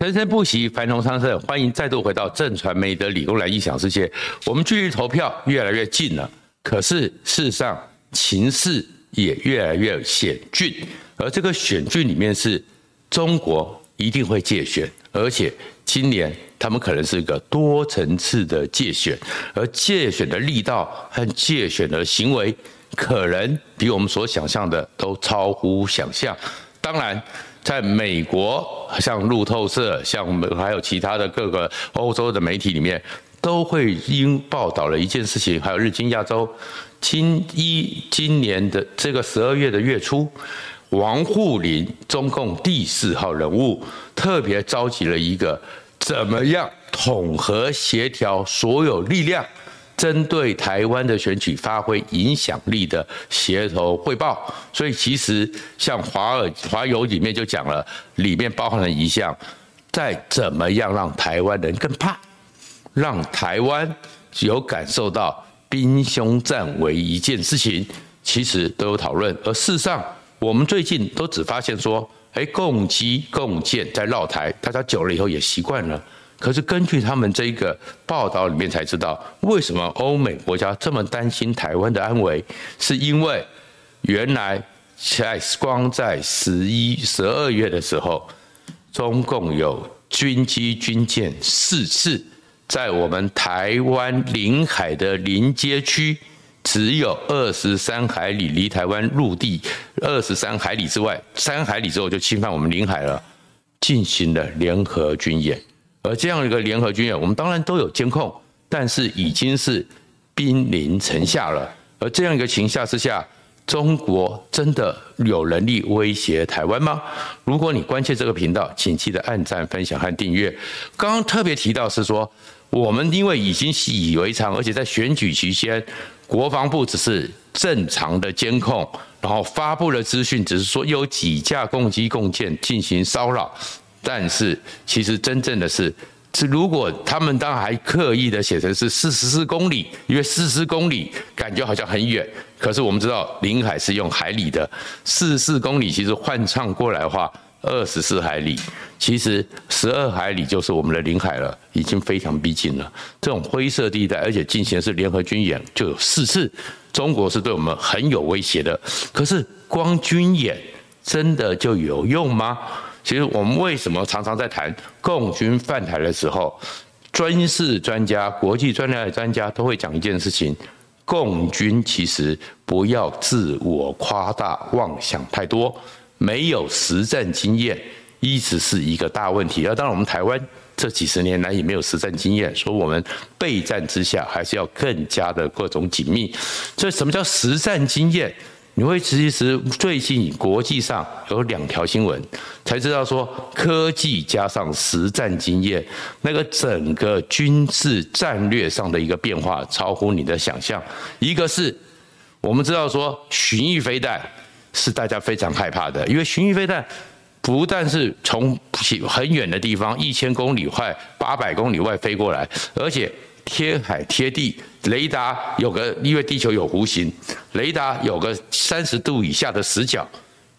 生生不息，繁荣昌盛。欢迎再度回到正传媒的理工男异想世界。我们距离投票越来越近了，可是事实上情势也越来越险峻。而这个险峻里面是中国一定会借选，而且今年他们可能是一个多层次的借选，而借选的力道和借选的行为，可能比我们所想象的都超乎想象。当然。在美国，像路透社，像我们还有其他的各个欧洲的媒体里面，都会因报道了一件事情。还有日经亚洲，今一今年的这个十二月的月初，王沪宁，中共第四号人物，特别召集了一个怎么样统合协调所有力量。针对台湾的选举发挥影响力的协同汇报，所以其实像华尔华友里面就讲了，里面包含了一项，在怎么样让台湾人更怕，让台湾有感受到兵凶战危一件事情，其实都有讨论。而事实上，我们最近都只发现说，哎，共机共建在绕台，大家久了以后也习惯了。可是根据他们这个报道里面才知道，为什么欧美国家这么担心台湾的安危，是因为原来在光在十一、十二月的时候，中共有军机军舰四次在我们台湾领海的临街区，只有二十三海里离台湾陆地二十三海里之外，三海里之后就侵犯我们领海了，进行了联合军演。而这样一个联合军演，我们当然都有监控，但是已经是兵临城下了。而这样一个情下之下，中国真的有能力威胁台湾吗？如果你关切这个频道，请记得按赞、分享和订阅。刚刚特别提到是说，我们因为已经习以为常，而且在选举期间，国防部只是正常的监控，然后发布了资讯，只是说有几架攻击共舰进行骚扰。但是，其实真正的是，是如果他们当还刻意的写成是四十四公里，因为四十公里感觉好像很远，可是我们知道领海是用海里的，四十四公里其实换唱过来的话，二十四海里，其实十二海里就是我们的领海了，已经非常逼近了。这种灰色地带，而且进行的是联合军演，就有四次，中国是对我们很有威胁的。可是光军演真的就有用吗？其实我们为什么常常在谈共军犯台的时候，军事专家、国际专家的专家都会讲一件事情：共军其实不要自我夸大、妄想太多，没有实战经验，一直是一个大问题。而当然，我们台湾这几十年来也没有实战经验，所以我们备战之下还是要更加的各种紧密。所以，什么叫实战经验？你会其实最近国际上有两条新闻，才知道说科技加上实战经验，那个整个军事战略上的一个变化超乎你的想象。一个是我们知道说巡弋飞弹是大家非常害怕的，因为巡弋飞弹不但是从很远的地方一千公里外、八百公里外飞过来，而且。贴海贴地，雷达有个，因为地球有弧形，雷达有个三十度以下的死角，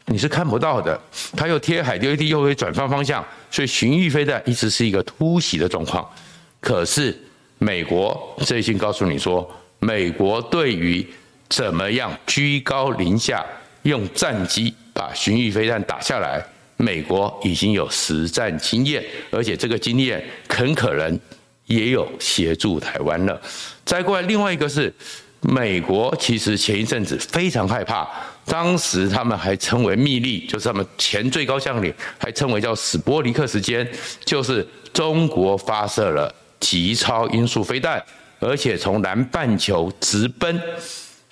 你是看不到的。它又贴海贴地，又会转换方向，所以巡弋飞弹一直是一个突袭的状况。可是美国最近告诉你说，美国对于怎么样居高临下用战机把巡弋飞弹打下来，美国已经有实战经验，而且这个经验很可能。也有协助台湾了。再过来，另外一个是美国，其实前一阵子非常害怕，当时他们还称为密利，就是他们前最高将领还称为叫史波尼克时间，就是中国发射了极超音速飞弹，而且从南半球直奔。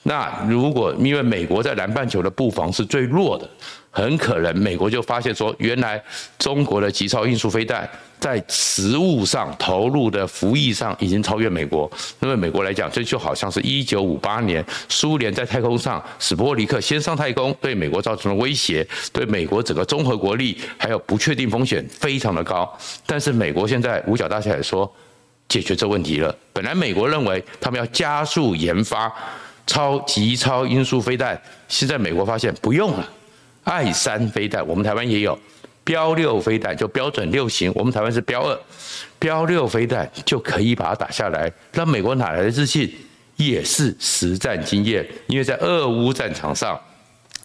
那如果因为美国在南半球的布防是最弱的，很可能美国就发现说，原来中国的极超音速飞弹在实物上投入的服役上已经超越美国。因为美国来讲，这就好像是一九五八年苏联在太空上史波尼克先上太空，对美国造成了威胁，对美国整个综合国力还有不确定风险非常的高。但是美国现在五角大厦也说解决这问题了。本来美国认为他们要加速研发。超极超音速飞弹，现在美国发现不用了。爱三飞弹，我们台湾也有，标六飞弹就标准六型，我们台湾是标二，标六飞弹就可以把它打下来。那美国哪来的自信？也是实战经验，因为在俄乌战场上，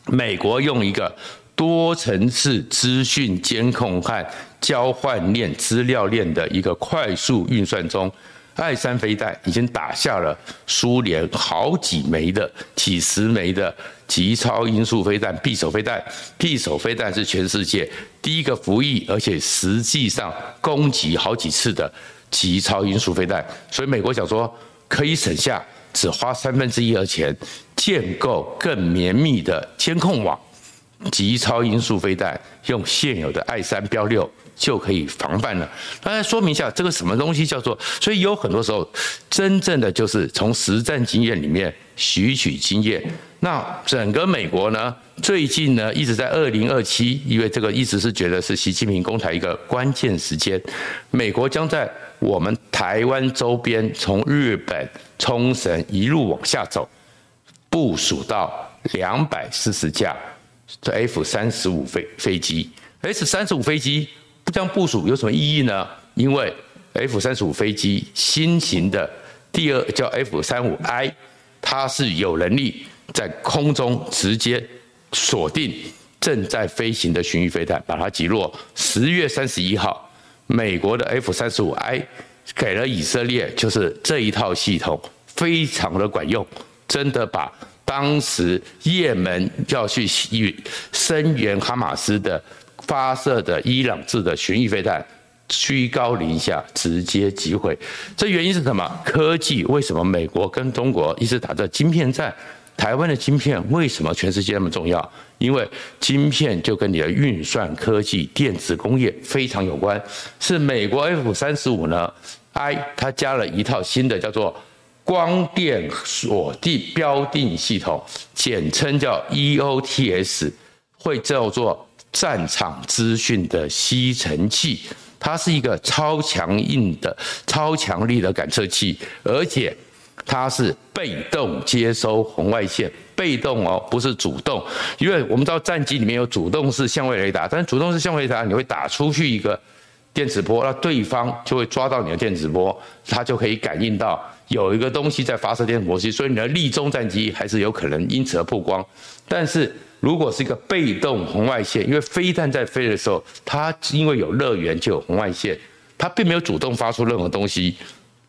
美国用一个多层次资讯监控和交换链资料链的一个快速运算中。爱三飞弹已经打下了苏联好几枚的、几十枚的极超音速飞弹、匕首飞弹。匕首飞弹是全世界第一个服役，而且实际上攻击好几次的极超音速飞弹。所以美国想说，可以省下只花三分之一的钱，建构更绵密的监控网。极超音速飞弹用现有的爱三标六。就可以防范了。大家说明一下，这个什么东西叫做？所以有很多时候，真正的就是从实战经验里面吸取经验。那整个美国呢，最近呢一直在二零二七，因为这个一直是觉得是习近平攻台一个关键时间。美国将在我们台湾周边，从日本冲绳一路往下走，部署到两百四十架这 F 三十五飞飞机，F 三十五飞机。这样部署有什么意义呢？因为 F 三十五飞机新型的第二叫 F 三五 I，它是有能力在空中直接锁定正在飞行的巡弋飞弹，把它击落。十月三十一号，美国的 F 三十五 I 给了以色列，就是这一套系统非常的管用，真的把当时也门要去与声援哈马斯的。发射的伊朗制的巡弋飞弹，居高临下直接击毁。这原因是什么？科技为什么美国跟中国一直打着晶片战？台湾的晶片为什么全世界那么重要？因为晶片就跟你的运算科技、电子工业非常有关。是美国 F 三十五呢？I 它加了一套新的叫做光电锁定标定系统，简称叫 EOTS，会叫做。战场资讯的吸尘器，它是一个超强硬的、超强力的感测器，而且它是被动接收红外线，被动哦，不是主动。因为我们知道战机里面有主动式相位雷达，但是主动式相位雷达你会打出去一个电磁波，那对方就会抓到你的电磁波，它就可以感应到有一个东西在发射电磁波，所以你的立中战机还是有可能因此而曝光，但是。如果是一个被动红外线，因为飞弹在飞的时候，它因为有热源就有红外线，它并没有主动发出任何东西，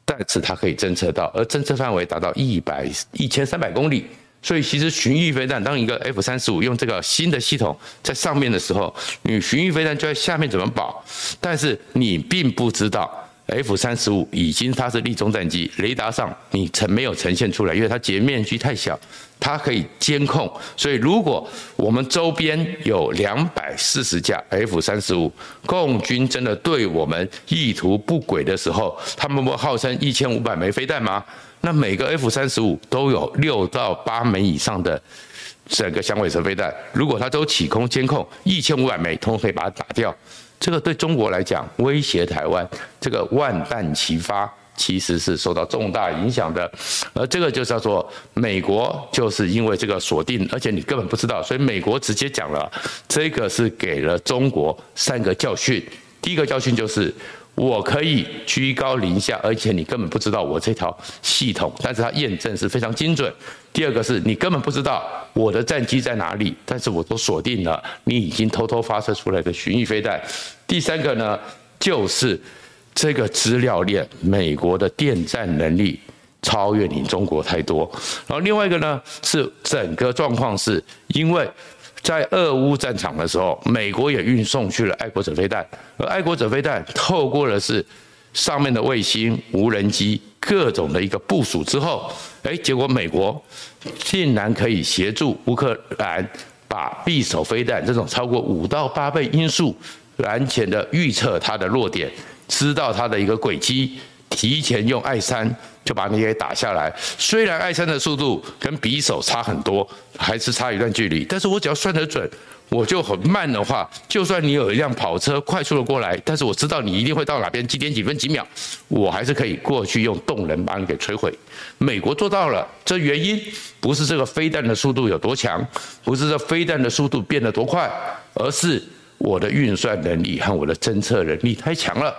但是它可以侦测到，而侦测范围达到一百一千三百公里。所以其实巡弋飞弹，当一个 F 三十五用这个新的系统在上面的时候，你巡弋飞弹就在下面怎么保？但是你并不知道 F 三十五已经它是立中战机，雷达上你呈没有呈现出来，因为它截面积太小。它可以监控，所以如果我们周边有两百四十架 F 三十五，共军真的对我们意图不轨的时候，他们不号称一千五百枚飞弹吗？那每个 F 三十五都有六到八枚以上的整个响尾蛇飞弹，如果它都起空监控，一千五百枚，通通可以把它打掉。这个对中国来讲，威胁台湾，这个万弹齐发。其实是受到重大影响的，而这个就叫做美国，就是因为这个锁定，而且你根本不知道，所以美国直接讲了，这个是给了中国三个教训。第一个教训就是，我可以居高临下，而且你根本不知道我这条系统，但是它验证是非常精准。第二个是你根本不知道我的战机在哪里，但是我都锁定了你已经偷偷发射出来的巡弋飞弹。第三个呢，就是。这个资料链，美国的电战能力超越你中国太多。然后另外一个呢，是整个状况是，因为在俄乌战场的时候，美国也运送去了爱国者飞弹，而爱国者飞弹透过的是上面的卫星、无人机各种的一个部署之后，哎，结果美国竟然可以协助乌克兰把匕首飞弹这种超过五到八倍音速蓝潜的预测它的落点。知道它的一个轨迹，提前用爱三就把你给打下来。虽然爱三的速度跟匕首差很多，还是差一段距离，但是我只要算得准，我就很慢的话，就算你有一辆跑车快速的过来，但是我知道你一定会到哪边几点几分几秒，我还是可以过去用动能把你给摧毁。美国做到了，这原因不是这个飞弹的速度有多强，不是这飞弹的速度变得多快，而是。我的运算能力和我的侦测能力太强了。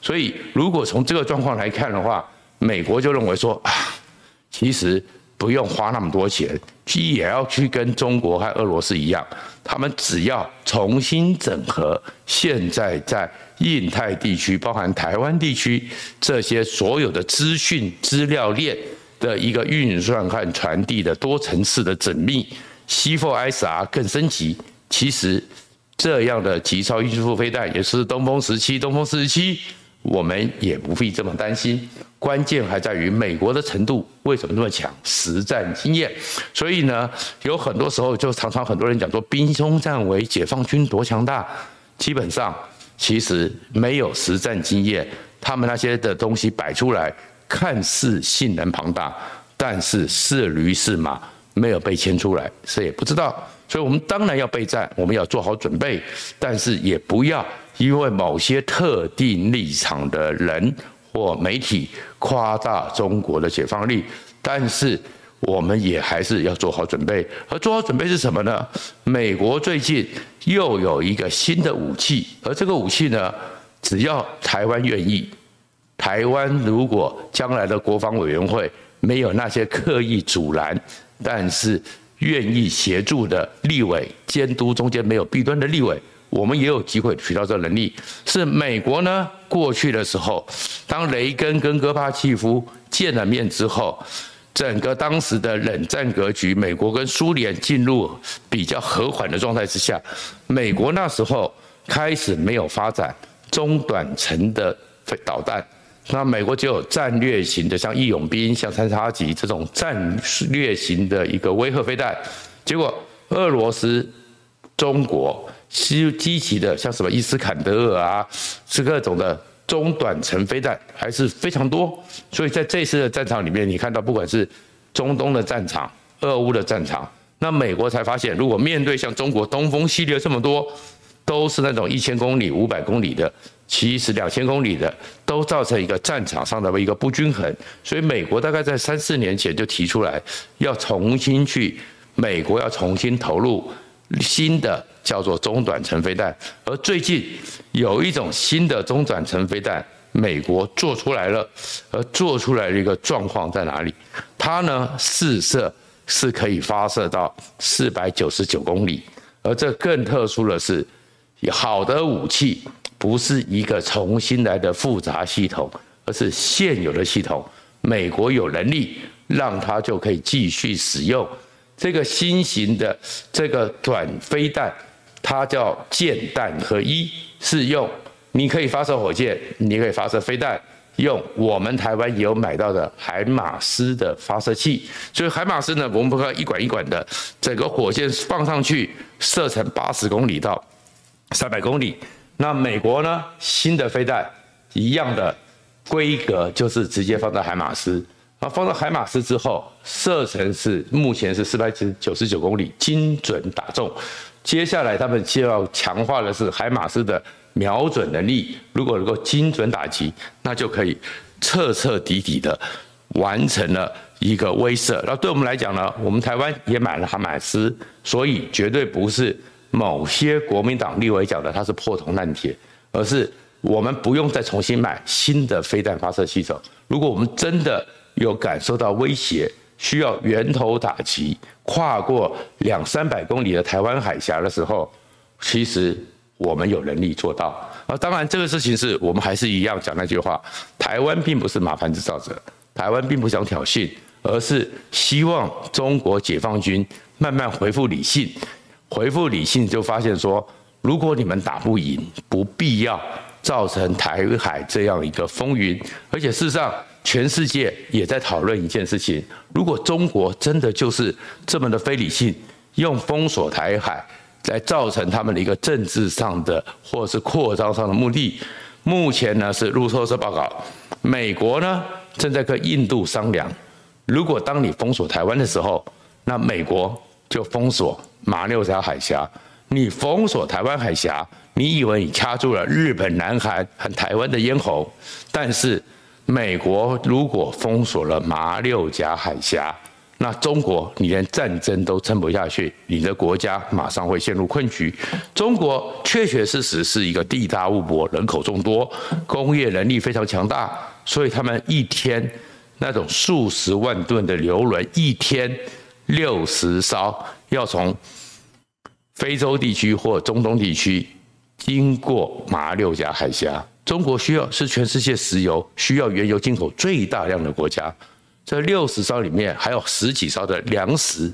所以，如果从这个状况来看的话，美国就认为说啊，其实不用花那么多钱，也要去跟中国和俄罗斯一样，他们只要重新整合现在在印太地区，包含台湾地区这些所有的资讯资料链的一个运算和传递的多层次的缜密，C4ISR 更升级。其实这样的极超音速飞弹也是东风十七、东风四十七。我们也不必这么担心，关键还在于美国的程度为什么那么强？实战经验。所以呢，有很多时候就常常很多人讲说兵凶战危，解放军多强大。基本上其实没有实战经验，他们那些的东西摆出来，看似性能庞大，但是是驴是马，没有被牵出来，谁也不知道。所以我们当然要备战，我们要做好准备，但是也不要。因为某些特定立场的人或媒体夸大中国的解放力，但是我们也还是要做好准备。而做好准备是什么呢？美国最近又有一个新的武器，而这个武器呢，只要台湾愿意，台湾如果将来的国防委员会没有那些刻意阻拦，但是愿意协助的立委监督，中间没有弊端的立委。我们也有机会取到这能力。是美国呢？过去的时候，当雷根跟戈巴契夫见了面之后，整个当时的冷战格局，美国跟苏联进入比较和缓的状态之下，美国那时候开始没有发展中短程的导弹，那美国就有战略型的，像义勇兵、像三叉戟这种战略型的一个威慑飞弹。结果俄罗斯、中国。其实积极的，像什么伊斯坎德尔啊，是各种的中短程飞弹还是非常多。所以在这次的战场里面，你看到不管是中东的战场、俄乌的战场，那美国才发现，如果面对像中国东风系列这么多，都是那种一千公里、五百公里的，其实两千公里的，都造成一个战场上的一个不均衡。所以美国大概在三四年前就提出来，要重新去，美国要重新投入新的。叫做中短程飞弹，而最近有一种新的中短程飞弹，美国做出来了，而做出来的一个状况在哪里？它呢，试射是可以发射到四百九十九公里，而这更特殊的是，好的武器不是一个重新来的复杂系统，而是现有的系统，美国有能力让它就可以继续使用这个新型的这个短飞弹。它叫箭弹合一，是用你可以发射火箭，你可以发射飞弹，用我们台湾有买到的海马斯的发射器。所以海马斯呢，我们不可一管一管的，整个火箭放上去，射程八十公里到三百公里。那美国呢，新的飞弹一样的规格，就是直接放在海马斯。啊，放到海马斯之后，射程是目前是四百九十九公里，精准打中。接下来，他们就要强化的是海马斯的瞄准能力。如果能够精准打击，那就可以彻彻底底的完成了一个威慑。那对我们来讲呢，我们台湾也买了海马斯，所以绝对不是某些国民党立委讲的它是破铜烂铁，而是我们不用再重新买新的飞弹发射系统。如果我们真的有感受到威胁，需要源头打击，跨过两三百公里的台湾海峡的时候，其实我们有能力做到。啊，当然这个事情是我们还是一样讲那句话：台湾并不是麻烦制造者，台湾并不想挑衅，而是希望中国解放军慢慢恢复理性，回复理性就发现说，如果你们打不赢，不必要造成台海这样一个风云，而且事实上。全世界也在讨论一件事情：如果中国真的就是这么的非理性，用封锁台海来造成他们的一个政治上的或是扩张上的目的，目前呢是路透社报告，美国呢正在跟印度商量，如果当你封锁台湾的时候，那美国就封锁马六甲海峡。你封锁台湾海峡，你以为你掐住了日本、南韩和台湾的咽喉，但是。美国如果封锁了马六甲海峡，那中国你连战争都撑不下去，你的国家马上会陷入困局。中国确确实实是一个地大物博、人口众多、工业能力非常强大，所以他们一天那种数十万吨的邮轮，一天六十艘，要从非洲地区或中东地区经过马六甲海峡。中国需要是全世界石油需要原油进口最大量的国家。这六十艘里面还有十几艘的粮食，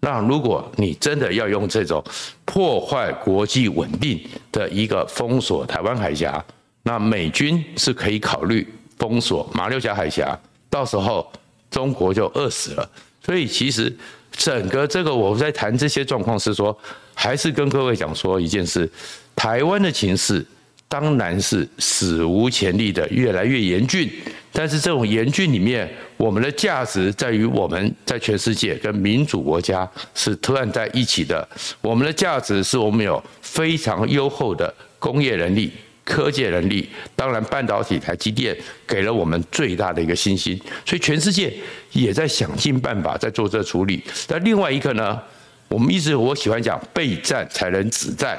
那如果你真的要用这种破坏国际稳定的一个封锁台湾海峡，那美军是可以考虑封锁马六甲海峡，到时候中国就饿死了。所以其实整个这个我们在谈这些状况是说，还是跟各位讲说一件事，台湾的情势。当然是史无前例的越来越严峻，但是这种严峻里面，我们的价值在于我们在全世界跟民主国家是突然在一起的。我们的价值是我们有非常优厚的工业能力、科技能力。当然，半导体台积电给了我们最大的一个信心，所以全世界也在想尽办法在做这处理。但另外一个呢，我们一直我喜欢讲备战才能止战，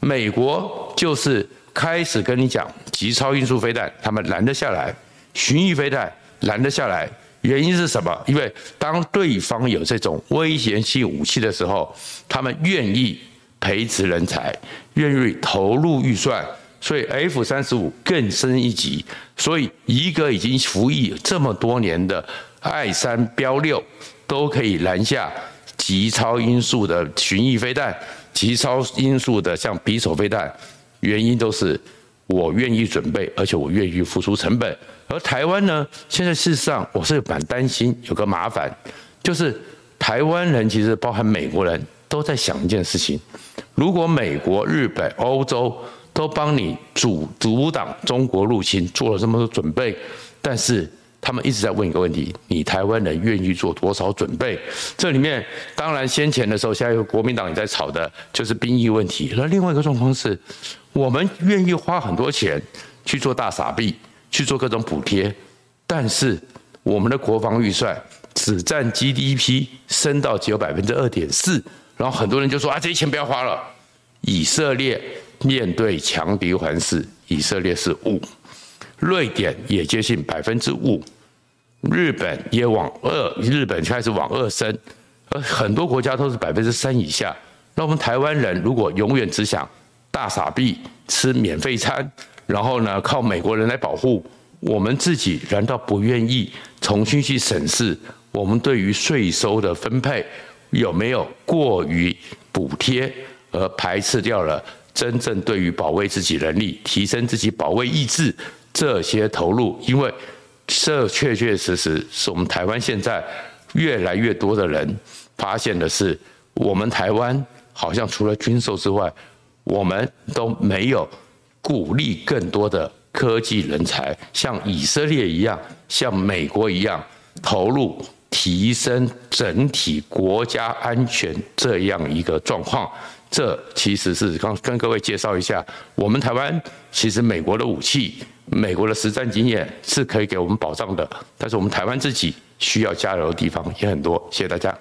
美国就是。开始跟你讲极超音速飞弹，他们拦得下来；巡弋飞弹拦得下来，原因是什么？因为当对方有这种威胁性武器的时候，他们愿意培植人才，愿意投入预算，所以 F 三十五更升一级。所以一个已经服役这么多年的爱三标六，都可以拦下极超音速的巡弋飞弹，极超音速的像匕首飞弹。原因都是我愿意准备，而且我愿意付出成本。而台湾呢，现在事实上我是蛮担心有个麻烦，就是台湾人其实包含美国人都在想一件事情：如果美国、日本、欧洲都帮你阻阻挡中国入侵，做了这么多准备，但是。他们一直在问一个问题：你台湾人愿意做多少准备？这里面当然先前的时候，现在有国民党也在吵的，就是兵役问题。那另外一个状况是，我们愿意花很多钱去做大傻币，去做各种补贴，但是我们的国防预算只占 GDP 升到只有百分之二点四，然后很多人就说啊，这些钱不要花了。以色列面对强敌环视，以色列是五，瑞典也接近百分之五。日本也往二，日本开始往二升，而很多国家都是百分之三以下。那我们台湾人如果永远只想大傻币吃免费餐，然后呢靠美国人来保护我们自己，难道不愿意重新去审视我们对于税收的分配有没有过于补贴，而排斥掉了真正对于保卫自己能力、提升自己保卫意志这些投入？因为这确确实实是我们台湾现在越来越多的人发现的是，我们台湾好像除了军售之外，我们都没有鼓励更多的科技人才，像以色列一样，像美国一样投入提升整体国家安全这样一个状况。这其实是刚跟各位介绍一下，我们台湾其实美国的武器。美国的实战经验是可以给我们保障的，但是我们台湾自己需要加油的地方也很多。谢谢大家。